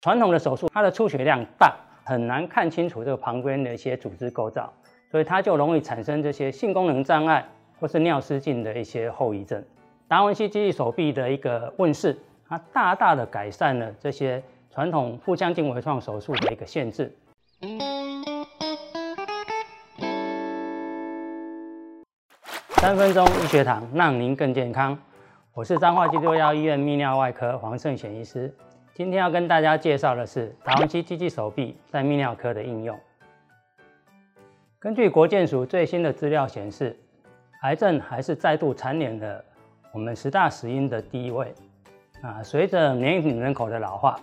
传统的手术，它的出血量大，很难看清楚这个旁边的一些组织构造，所以它就容易产生这些性功能障碍或是尿失禁的一些后遗症。达文西机器手臂的一个问世，它大大的改善了这些传统腹腔镜微创手术的一个限制。三分钟医学堂，让您更健康。我是彰化基督教医院泌尿外科黄胜贤医师。今天要跟大家介绍的是达文西机器手臂在泌尿科的应用。根据国健署最新的资料显示，癌症还是再度蝉联了我们十大死因的第一位。啊，随着年龄人口的老化，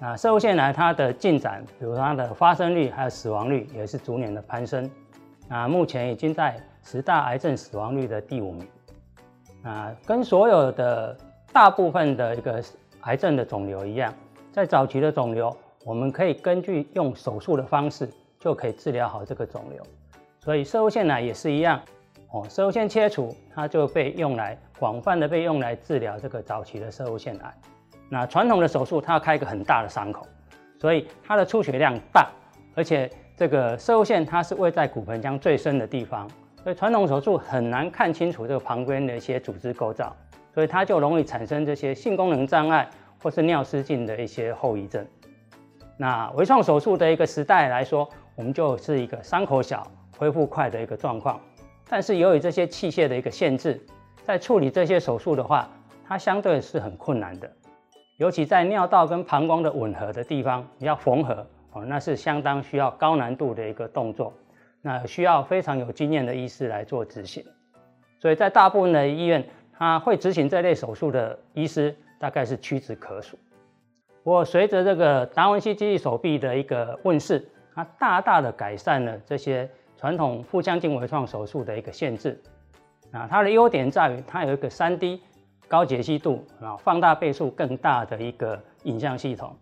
啊，摄护腺癌它的进展，比如它的发生率还有死亡率也是逐年的攀升。啊，目前已经在十大癌症死亡率的第五名。啊，跟所有的大部分的一个。癌症的肿瘤一样，在早期的肿瘤，我们可以根据用手术的方式就可以治疗好这个肿瘤。所以，摄护腺癌也是一样，哦，摄护腺切除它就被用来广泛的被用来治疗这个早期的摄护腺癌。那传统的手术，它要开一个很大的伤口，所以它的出血量大，而且这个摄护腺它是位在骨盆腔最深的地方，所以传统手术很难看清楚这个旁边的一些组织构造。所以它就容易产生这些性功能障碍或是尿失禁的一些后遗症。那微创手术的一个时代来说，我们就是一个伤口小、恢复快的一个状况。但是由于这些器械的一个限制，在处理这些手术的话，它相对是很困难的。尤其在尿道跟膀胱的吻合的地方，要缝合哦，那是相当需要高难度的一个动作。那需要非常有经验的医师来做执行。所以在大部分的医院，他会执行这类手术的医师大概是屈指可数。我，随着这个达文西机器手臂的一个问世，它大大的改善了这些传统腹腔镜微创手术的一个限制。啊，它的优点在于它有一个 3D 高解析度，然后放大倍数更大的一个影像系统，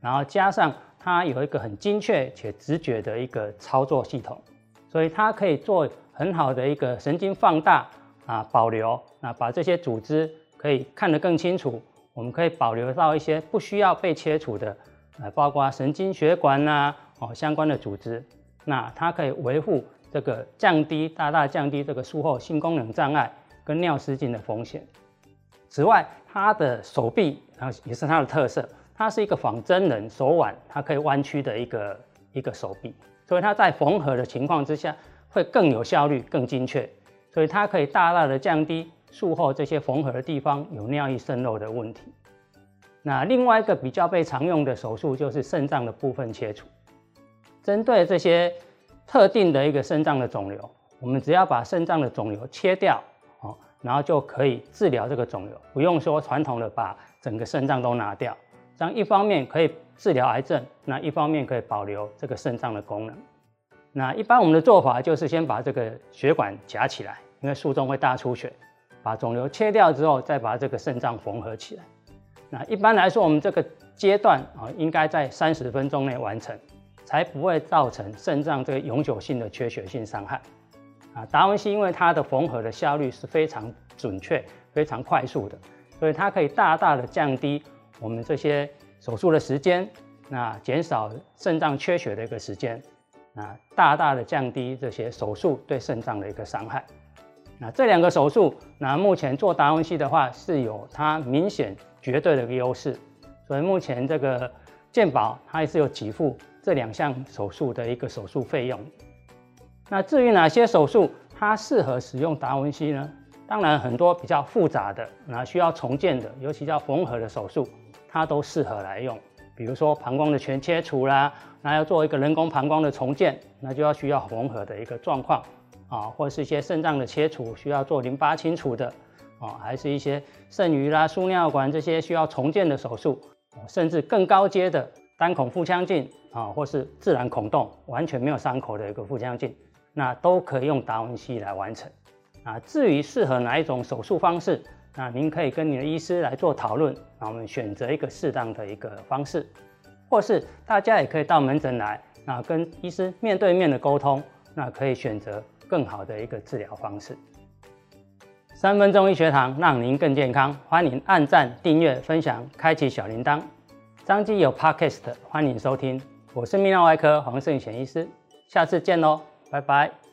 然后加上它有一个很精确且直觉的一个操作系统，所以它可以做很好的一个神经放大。啊，保留，那把这些组织可以看得更清楚。我们可以保留到一些不需要被切除的，呃，包括神经血管呐、哦，相关的组织。那它可以维护这个降低，大大降低这个术后性功能障碍跟尿失禁的风险。此外，它的手臂啊也是它的特色，它是一个仿真人手腕，它可以弯曲的一个一个手臂，所以它在缝合的情况之下会更有效率、更精确。所以它可以大大的降低术后这些缝合的地方有尿液渗漏的问题。那另外一个比较被常用的手术就是肾脏的部分切除。针对这些特定的一个肾脏的肿瘤，我们只要把肾脏的肿瘤切掉，哦，然后就可以治疗这个肿瘤，不用说传统的把整个肾脏都拿掉。这样一方面可以治疗癌症，那一方面可以保留这个肾脏的功能。那一般我们的做法就是先把这个血管夹起来，因为术中会大出血，把肿瘤切掉之后，再把这个肾脏缝合起来。那一般来说，我们这个阶段啊，应该在三十分钟内完成，才不会造成肾脏这个永久性的缺血性伤害。啊，达文西因为它的缝合的效率是非常准确、非常快速的，所以它可以大大的降低我们这些手术的时间，那减少肾脏缺血的一个时间。啊，大大的降低这些手术对肾脏的一个伤害。那这两个手术，那目前做达文西的话是有它明显绝对的一个优势，所以目前这个健保它也是有给付这两项手术的一个手术费用。那至于哪些手术它适合使用达文西呢？当然很多比较复杂的，那需要重建的，尤其叫缝合的手术，它都适合来用。比如说膀胱的全切除啦，那要做一个人工膀胱的重建，那就要需要缝合的一个状况啊，或是一些肾脏的切除需要做淋巴清除的啊，还是一些肾盂啦、输尿管这些需要重建的手术，甚至更高阶的单孔腹腔镜啊，或是自然孔洞完全没有伤口的一个腹腔镜，那都可以用达文西来完成啊。至于适合哪一种手术方式？那您可以跟你的医师来做讨论，那我们选择一个适当的一个方式，或是大家也可以到门诊来，那跟医师面对面的沟通，那可以选择更好的一个治疗方式。三分钟医学堂让您更健康，欢迎按赞、订阅、分享、开启小铃铛。张基有 Podcast，欢迎收听。我是泌尿外科黄胜贤医师，下次见喽，拜拜。